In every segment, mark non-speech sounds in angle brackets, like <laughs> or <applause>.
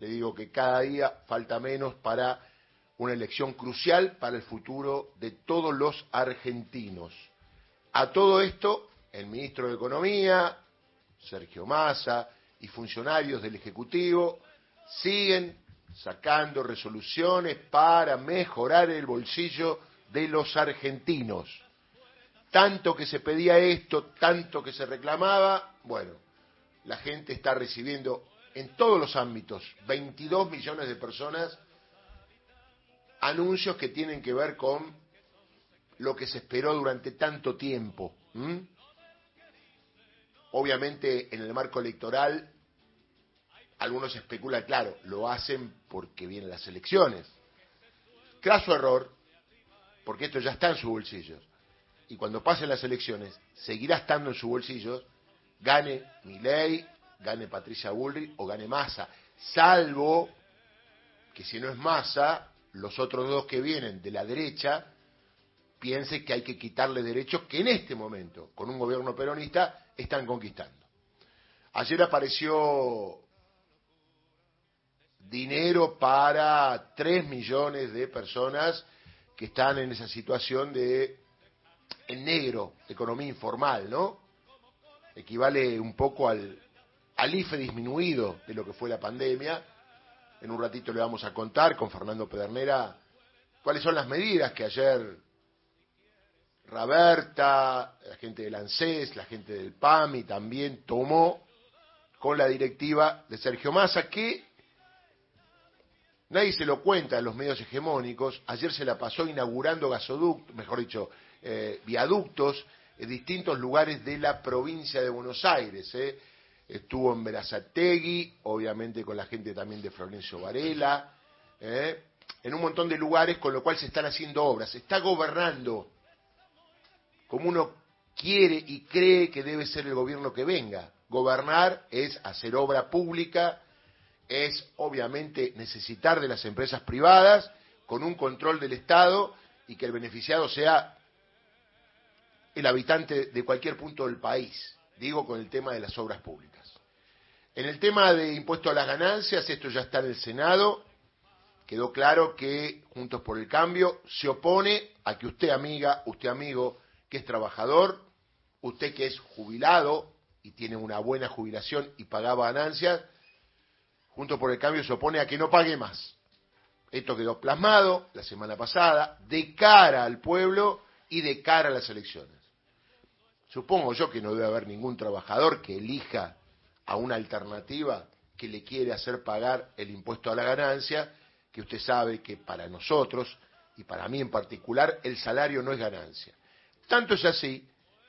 le digo que cada día falta menos para una elección crucial para el futuro de todos los argentinos. A todo esto, el ministro de Economía, Sergio Massa, y funcionarios del Ejecutivo siguen sacando resoluciones para mejorar el bolsillo de los argentinos. Tanto que se pedía esto, tanto que se reclamaba, bueno, la gente está recibiendo en todos los ámbitos, 22 millones de personas, anuncios que tienen que ver con lo que se esperó durante tanto tiempo. Obviamente en el marco electoral algunos especulan, claro, lo hacen porque vienen las elecciones. Craso error, porque esto ya está en sus bolsillos. Y cuando pasen las elecciones, seguirá estando en sus bolsillos, gane Milei, gane Patricia Bullrich o gane Massa. Salvo que si no es Massa, los otros dos que vienen de la derecha piensen que hay que quitarle derechos que en este momento, con un gobierno peronista, están conquistando. Ayer apareció dinero para 3 millones de personas que están en esa situación de en negro, economía informal, ¿no? Equivale un poco al, al IFE disminuido de lo que fue la pandemia. En un ratito le vamos a contar con Fernando Pedernera cuáles son las medidas que ayer Raberta, la gente del ANSES, la gente del PAMI también tomó con la directiva de Sergio Massa, que nadie se lo cuenta en los medios hegemónicos, ayer se la pasó inaugurando gasoductos, mejor dicho, eh, viaductos en distintos lugares de la provincia de Buenos Aires. Eh. Estuvo en Berazategui, obviamente con la gente también de Florencio Varela, eh, en un montón de lugares, con lo cual se están haciendo obras. Se está gobernando como uno quiere y cree que debe ser el gobierno que venga. Gobernar es hacer obra pública, es obviamente necesitar de las empresas privadas con un control del Estado y que el beneficiado sea el habitante de cualquier punto del país, digo con el tema de las obras públicas. En el tema de impuesto a las ganancias, esto ya está en el Senado, quedó claro que Juntos por el Cambio se opone a que usted amiga, usted amigo, que es trabajador, usted que es jubilado y tiene una buena jubilación y pagaba ganancias, Juntos por el Cambio se opone a que no pague más. Esto quedó plasmado la semana pasada de cara al pueblo y de cara a las elecciones. Supongo yo que no debe haber ningún trabajador que elija a una alternativa que le quiere hacer pagar el impuesto a la ganancia, que usted sabe que para nosotros y para mí en particular el salario no es ganancia. Tanto es así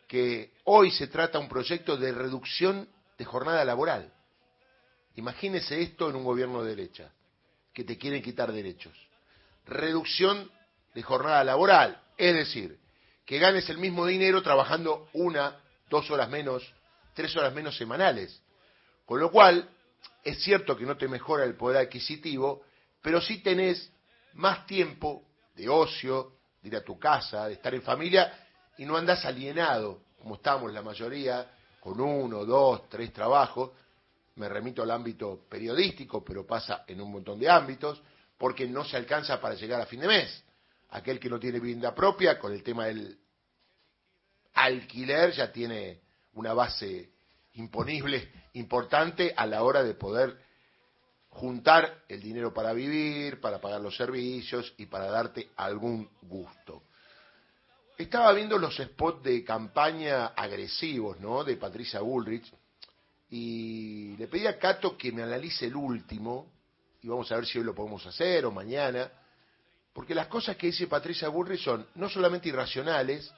que hoy se trata un proyecto de reducción de jornada laboral. Imagínese esto en un gobierno de derecha, que te quieren quitar derechos. Reducción de jornada laboral, es decir, que ganes el mismo dinero trabajando una, dos horas menos, tres horas menos semanales. Con lo cual, es cierto que no te mejora el poder adquisitivo, pero sí tenés más tiempo de ocio, de ir a tu casa, de estar en familia y no andas alienado, como estamos la mayoría, con uno, dos, tres trabajos. Me remito al ámbito periodístico, pero pasa en un montón de ámbitos, porque no se alcanza para llegar a fin de mes. Aquel que no tiene vivienda propia, con el tema del alquiler, ya tiene una base imponible importante a la hora de poder juntar el dinero para vivir, para pagar los servicios y para darte algún gusto. Estaba viendo los spots de campaña agresivos, ¿no? De Patricia Bullrich. Y le pedí a Cato que me analice el último. Y vamos a ver si hoy lo podemos hacer o mañana. Porque las cosas que dice Patricia Bullrich son no solamente irracionales,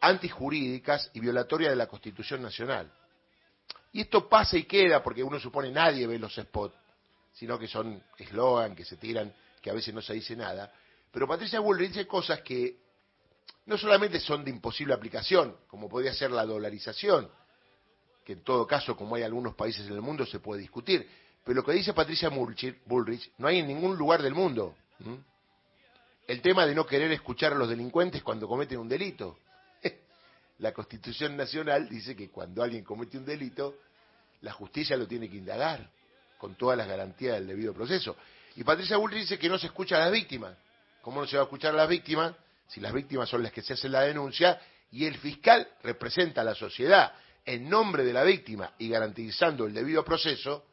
antijurídicas y violatorias de la Constitución Nacional. Y esto pasa y queda porque uno supone nadie ve los spots, sino que son eslogan que se tiran, que a veces no se dice nada. Pero Patricia Bullrich dice cosas que no solamente son de imposible aplicación, como podría ser la dolarización, que en todo caso, como hay algunos países en el mundo, se puede discutir, pero lo que dice Patricia Bullrich no hay en ningún lugar del mundo. El tema de no querer escuchar a los delincuentes cuando cometen un delito. <laughs> La Constitución Nacional dice que cuando alguien comete un delito, la justicia lo tiene que indagar con todas las garantías del debido proceso. Y Patricia Bullrich dice que no se escucha a las víctimas. ¿Cómo no se va a escuchar a las víctimas si las víctimas son las que se hacen la denuncia y el fiscal representa a la sociedad en nombre de la víctima y garantizando el debido proceso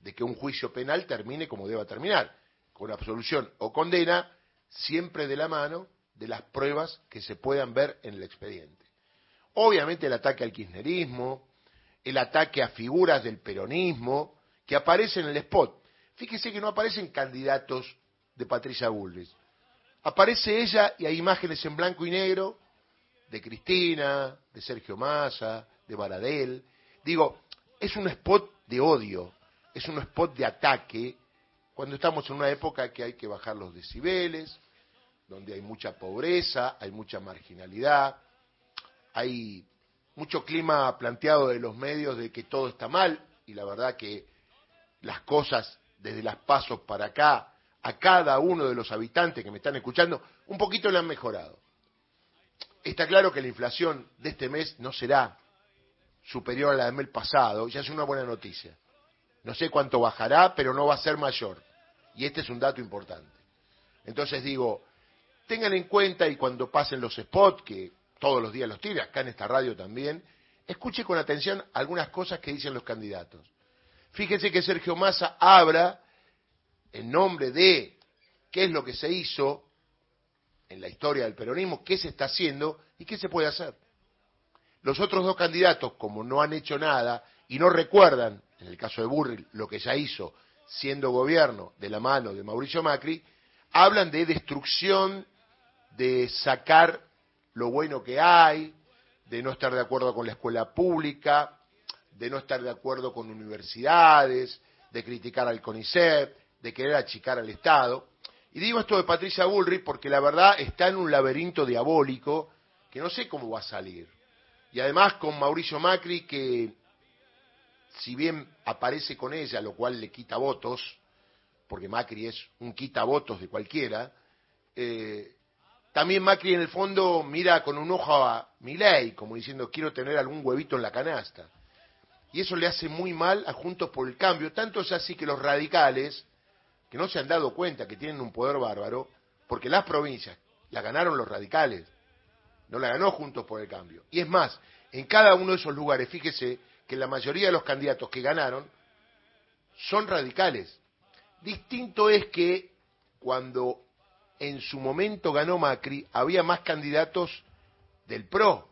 de que un juicio penal termine como deba terminar, con absolución o condena, siempre de la mano de las pruebas que se puedan ver en el expediente. Obviamente el ataque al kirchnerismo, el ataque a figuras del peronismo que aparecen en el spot. Fíjese que no aparecen candidatos de Patricia Bullrich. Aparece ella y hay imágenes en blanco y negro de Cristina, de Sergio Massa, de Baradel. Digo, es un spot de odio, es un spot de ataque, cuando estamos en una época que hay que bajar los decibeles, donde hay mucha pobreza, hay mucha marginalidad, hay mucho clima planteado de los medios de que todo está mal, y la verdad que las cosas desde las pasos para acá, a cada uno de los habitantes que me están escuchando, un poquito le han mejorado. Está claro que la inflación de este mes no será superior a la del mes pasado, ya es una buena noticia. No sé cuánto bajará, pero no va a ser mayor. Y este es un dato importante. Entonces digo, tengan en cuenta y cuando pasen los spots, que todos los días los tire, acá en esta radio también, escuche con atención algunas cosas que dicen los candidatos. Fíjense que Sergio Massa habla en nombre de qué es lo que se hizo en la historia del peronismo, qué se está haciendo y qué se puede hacer. Los otros dos candidatos, como no han hecho nada y no recuerdan, en el caso de Burrell, lo que ya hizo siendo gobierno de la mano de Mauricio Macri, hablan de destrucción, de sacar lo bueno que hay, de no estar de acuerdo con la escuela pública, de no estar de acuerdo con universidades, de criticar al CONICET, de querer achicar al Estado. Y digo esto de Patricia Bullrich porque la verdad está en un laberinto diabólico que no sé cómo va a salir. Y además con Mauricio Macri que si bien aparece con ella, lo cual le quita votos, porque Macri es un quita votos de cualquiera, eh, también Macri en el fondo mira con un ojo a Milei, como diciendo quiero tener algún huevito en la canasta. Y eso le hace muy mal a Juntos por el Cambio. Tanto es así que los radicales, que no se han dado cuenta que tienen un poder bárbaro, porque las provincias la ganaron los radicales, no la ganó Juntos por el Cambio. Y es más, en cada uno de esos lugares, fíjese que la mayoría de los candidatos que ganaron son radicales. Distinto es que cuando en su momento ganó Macri, había más candidatos del PRO,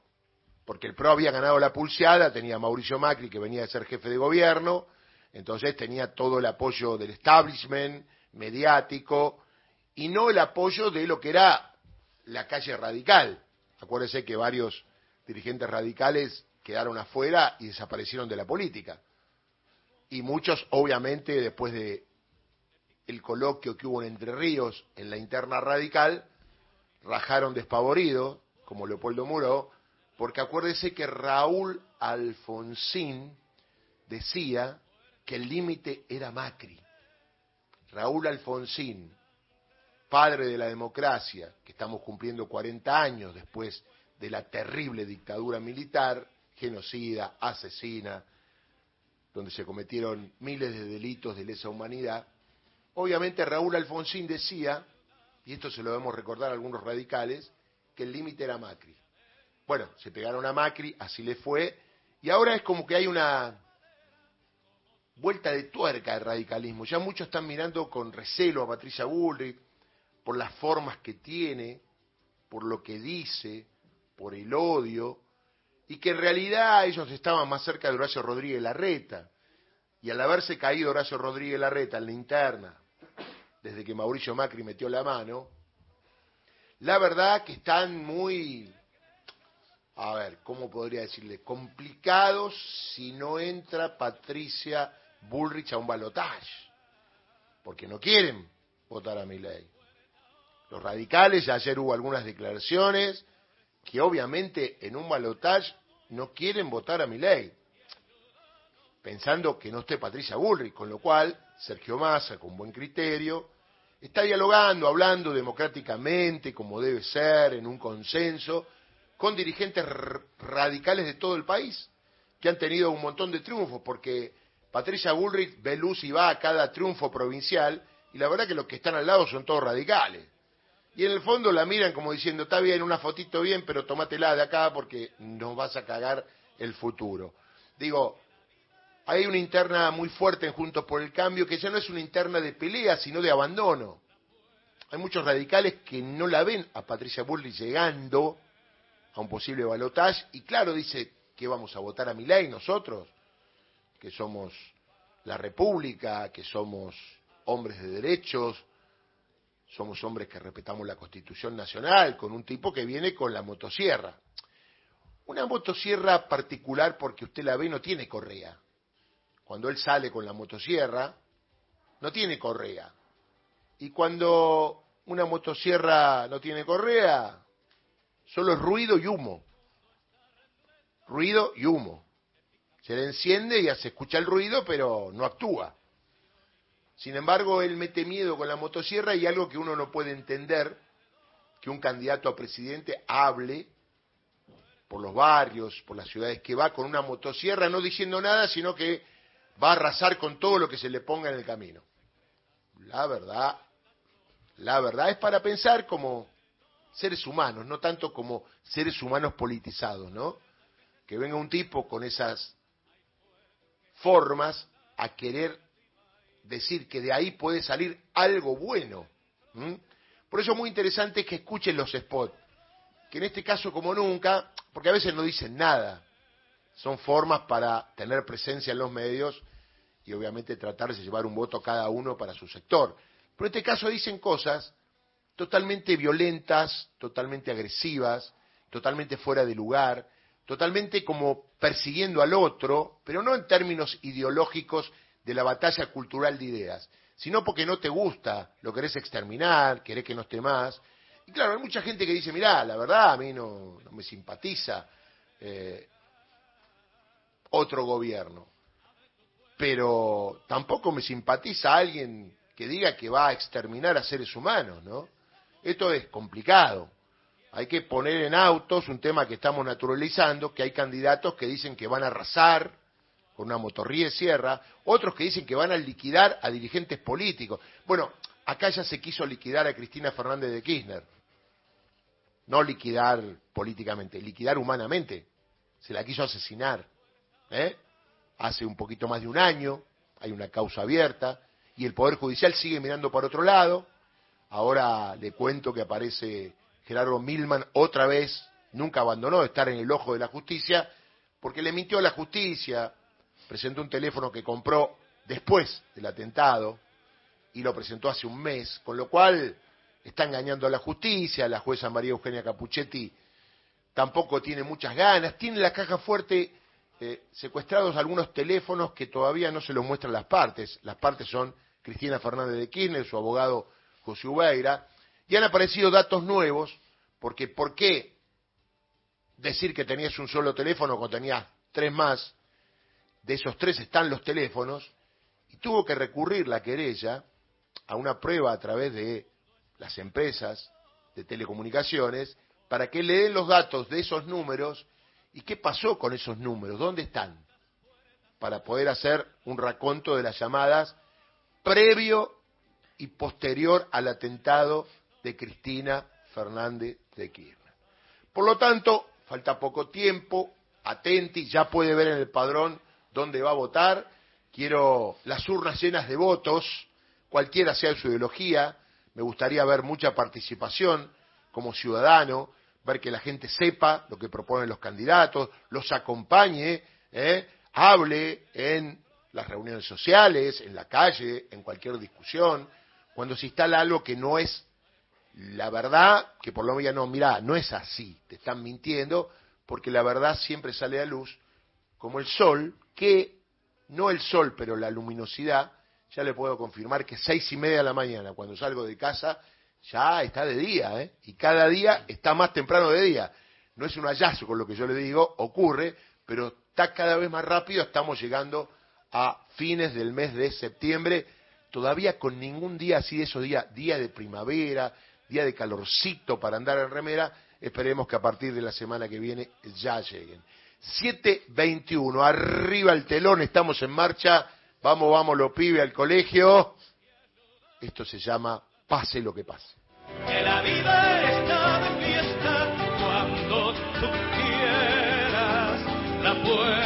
porque el PRO había ganado la pulseada, tenía Mauricio Macri que venía de ser jefe de gobierno, entonces tenía todo el apoyo del establishment mediático y no el apoyo de lo que era la calle radical. Acuérdese que varios dirigentes radicales quedaron afuera y desaparecieron de la política. Y muchos, obviamente, después de el coloquio que hubo en Entre Ríos en la interna radical, rajaron despavoridos, como Leopoldo Muro, porque acuérdese que Raúl Alfonsín decía que el límite era Macri. Raúl Alfonsín, padre de la democracia, que estamos cumpliendo 40 años después de la terrible dictadura militar, genocida, asesina, donde se cometieron miles de delitos de lesa humanidad. Obviamente Raúl Alfonsín decía, y esto se lo debemos recordar a algunos radicales, que el límite era Macri. Bueno, se pegaron a Macri, así le fue, y ahora es como que hay una vuelta de tuerca del radicalismo. Ya muchos están mirando con recelo a Patricia Bullrich por las formas que tiene, por lo que dice, por el odio, y que en realidad ellos estaban más cerca de Horacio Rodríguez Larreta. Y al haberse caído Horacio Rodríguez Larreta en la interna, desde que Mauricio Macri metió la mano, la verdad que están muy, a ver, ¿cómo podría decirle? Complicados si no entra Patricia Bullrich a un balotaje, porque no quieren votar a mi ley. Los radicales, ayer hubo algunas declaraciones, que obviamente en un balotaje no quieren votar a mi ley, pensando que no esté Patricia Bullrich, con lo cual Sergio Massa, con buen criterio, está dialogando, hablando democráticamente, como debe ser, en un consenso, con dirigentes radicales de todo el país, que han tenido un montón de triunfos, porque Patricia Bullrich ve luz y va a cada triunfo provincial, y la verdad que los que están al lado son todos radicales. Y en el fondo la miran como diciendo, está bien, una fotito bien, pero tómatela de acá porque nos vas a cagar el futuro. Digo, hay una interna muy fuerte en Juntos por el Cambio que ya no es una interna de pelea, sino de abandono. Hay muchos radicales que no la ven a Patricia Bullrich llegando a un posible balotaje y claro, dice que vamos a votar a mi ley nosotros, que somos la República, que somos hombres de derechos, somos hombres que respetamos la Constitución Nacional, con un tipo que viene con la motosierra. Una motosierra particular porque usted la ve no tiene correa. Cuando él sale con la motosierra, no tiene correa. Y cuando una motosierra no tiene correa, solo es ruido y humo. Ruido y humo. Se le enciende y se escucha el ruido, pero no actúa. Sin embargo, él mete miedo con la motosierra y algo que uno no puede entender, que un candidato a presidente hable por los barrios, por las ciudades que va con una motosierra, no diciendo nada, sino que va a arrasar con todo lo que se le ponga en el camino. La verdad, la verdad es para pensar como seres humanos, no tanto como seres humanos politizados, ¿no? Que venga un tipo con esas formas a querer decir que de ahí puede salir algo bueno. Por eso es muy interesante que escuchen los spots, que en este caso como nunca, porque a veces no dicen nada, son formas para tener presencia en los medios y obviamente tratar de llevar un voto cada uno para su sector. Pero en este caso dicen cosas totalmente violentas, totalmente agresivas, totalmente fuera de lugar, totalmente como persiguiendo al otro, pero no en términos ideológicos de la batalla cultural de ideas, sino porque no te gusta, lo querés exterminar, querés que no esté más. Y claro, hay mucha gente que dice, mirá, la verdad a mí no, me simpatiza eh, otro gobierno, pero tampoco me simpatiza alguien que diga que va a exterminar a seres humanos, ¿no? Esto es complicado. Hay que poner en autos un tema que estamos naturalizando, que hay candidatos que dicen que van a arrasar con una motorría de sierra, otros que dicen que van a liquidar a dirigentes políticos. Bueno, acá ya se quiso liquidar a Cristina Fernández de Kirchner. No liquidar políticamente, liquidar humanamente. Se la quiso asesinar. ¿Eh? Hace un poquito más de un año, hay una causa abierta, y el Poder Judicial sigue mirando para otro lado. Ahora le cuento que aparece Gerardo Milman otra vez, nunca abandonó de estar en el ojo de la justicia, porque le mintió a la justicia, presentó un teléfono que compró después del atentado y lo presentó hace un mes, con lo cual está engañando a la justicia, la jueza María Eugenia Capuchetti tampoco tiene muchas ganas, tiene la caja fuerte eh, secuestrados algunos teléfonos que todavía no se los muestran las partes, las partes son Cristina Fernández de Kirchner, su abogado José Ubeira, y han aparecido datos nuevos, porque ¿por qué decir que tenías un solo teléfono cuando tenías tres más? de esos tres están los teléfonos, y tuvo que recurrir la querella a una prueba a través de las empresas de telecomunicaciones para que le den los datos de esos números y qué pasó con esos números, dónde están, para poder hacer un raconto de las llamadas previo y posterior al atentado de Cristina Fernández de Kirchner. Por lo tanto, falta poco tiempo, atenti, ya puede ver en el padrón dónde va a votar, quiero las urnas llenas de votos, cualquiera sea su ideología, me gustaría ver mucha participación como ciudadano, ver que la gente sepa lo que proponen los candidatos, los acompañe, ¿eh? hable en las reuniones sociales, en la calle, en cualquier discusión, cuando se instala algo que no es la verdad, que por lo menos no, mira, no es así, te están mintiendo, porque la verdad siempre sale a luz como el sol, que no el sol, pero la luminosidad, ya le puedo confirmar que seis y media de la mañana, cuando salgo de casa, ya está de día, ¿eh? y cada día está más temprano de día. No es un hallazgo con lo que yo le digo, ocurre, pero está cada vez más rápido, estamos llegando a fines del mes de septiembre, todavía con ningún día así de esos días, día de primavera, día de calorcito para andar en remera, esperemos que a partir de la semana que viene ya lleguen. 7.21, arriba el telón, estamos en marcha, Vamos, vamos, los pibes al colegio. Esto se llama pase lo que pase. Que la vida está de fiesta cuando tú quieras. La abierta